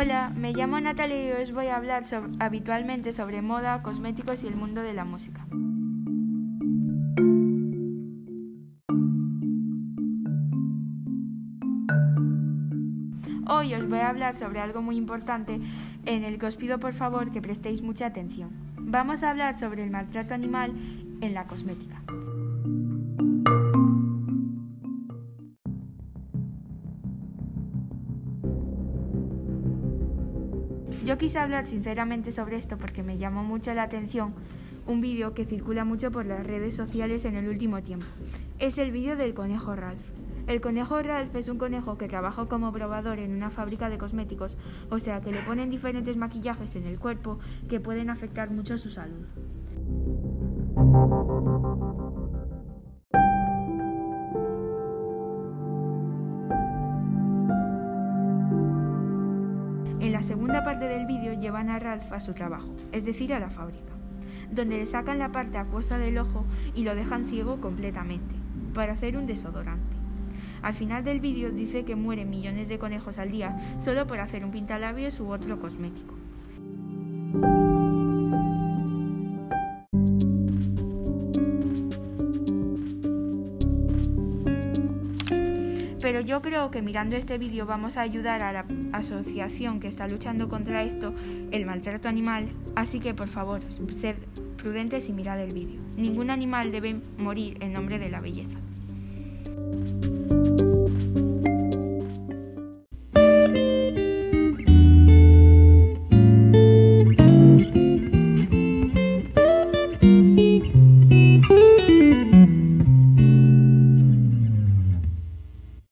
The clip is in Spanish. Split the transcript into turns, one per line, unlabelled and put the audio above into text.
Hola, me llamo Natalia y os voy a hablar habitualmente sobre moda, cosméticos y el mundo de la música. Hoy os voy a hablar sobre algo muy importante en el que os pido por favor que prestéis mucha atención. Vamos a hablar sobre el maltrato animal en la cosmética. Yo quise hablar sinceramente sobre esto porque me llamó mucho la atención un vídeo que circula mucho por las redes sociales en el último tiempo. Es el vídeo del conejo Ralph. El conejo Ralph es un conejo que trabaja como probador en una fábrica de cosméticos, o sea que le ponen diferentes maquillajes en el cuerpo que pueden afectar mucho su salud. En la segunda parte del vídeo llevan a Ralph a su trabajo, es decir, a la fábrica, donde le sacan la parte acuosa del ojo y lo dejan ciego completamente, para hacer un desodorante. Al final del vídeo dice que mueren millones de conejos al día solo por hacer un pintalabios u otro cosmético. Pero yo creo que mirando este vídeo vamos a ayudar a la asociación que está luchando contra esto, el maltrato animal, así que por favor, sed prudentes y mirad el vídeo. Ningún animal debe morir en nombre de la belleza.